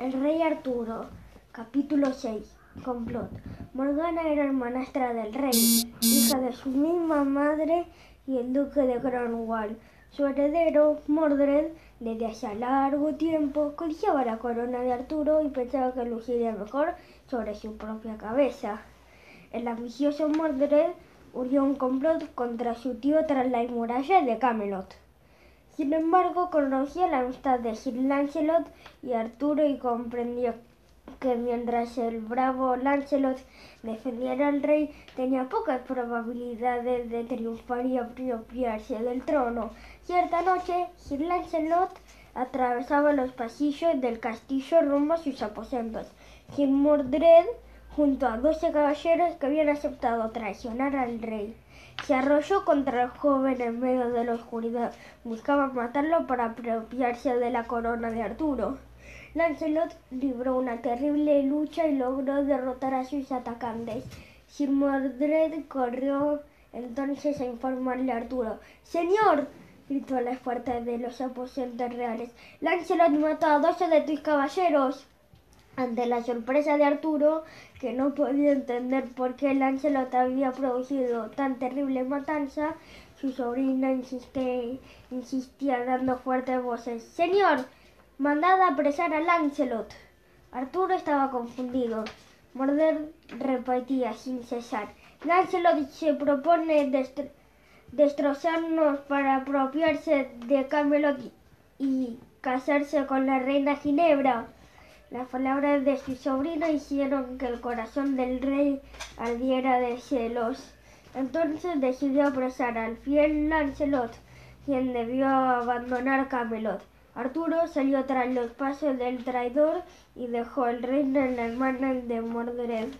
El rey Arturo, capítulo 6. Complot. Morgana era hermanastra del rey, hija de su misma madre y el duque de Cornwall. Su heredero, Mordred, desde hacía largo tiempo, codiciaba la corona de Arturo y pensaba que luciría mejor sobre su propia cabeza. El ambicioso Mordred urdió un complot contra su tío tras la muralla de Camelot. Sin embargo, conocía la amistad de Sir Lancelot y Arturo y comprendió que mientras el bravo Lancelot defendiera al rey, tenía pocas probabilidades de triunfar y apropiarse del trono. Cierta noche, Sir Lancelot atravesaba los pasillos del castillo rumbo a sus aposentos. Sir Mordred junto a doce caballeros que habían aceptado traicionar al rey. Se arrolló contra el joven en medio de la oscuridad. Buscaban matarlo para apropiarse de la corona de Arturo. Lancelot libró una terrible lucha y logró derrotar a sus atacantes. Sir Mordred corrió entonces a informarle a Arturo. Señor, gritó a las puertas de los aposentos reales, Lancelot mató a doce de tus caballeros. Ante la sorpresa de Arturo, que no podía entender por qué Lancelot había producido tan terrible matanza, su sobrina insiste, insistía dando fuertes voces. Señor, mandad a apresar a Lancelot. Arturo estaba confundido. Morder repetía sin cesar. Lancelot se propone destro destrozarnos para apropiarse de Camelot y casarse con la reina Ginebra. Las palabras de su sobrino hicieron que el corazón del rey ardiera de celos. Entonces decidió apresar al fiel Lancelot, quien debió abandonar Camelot. Arturo salió tras los pasos del traidor y dejó el reino en las manos de Mordred.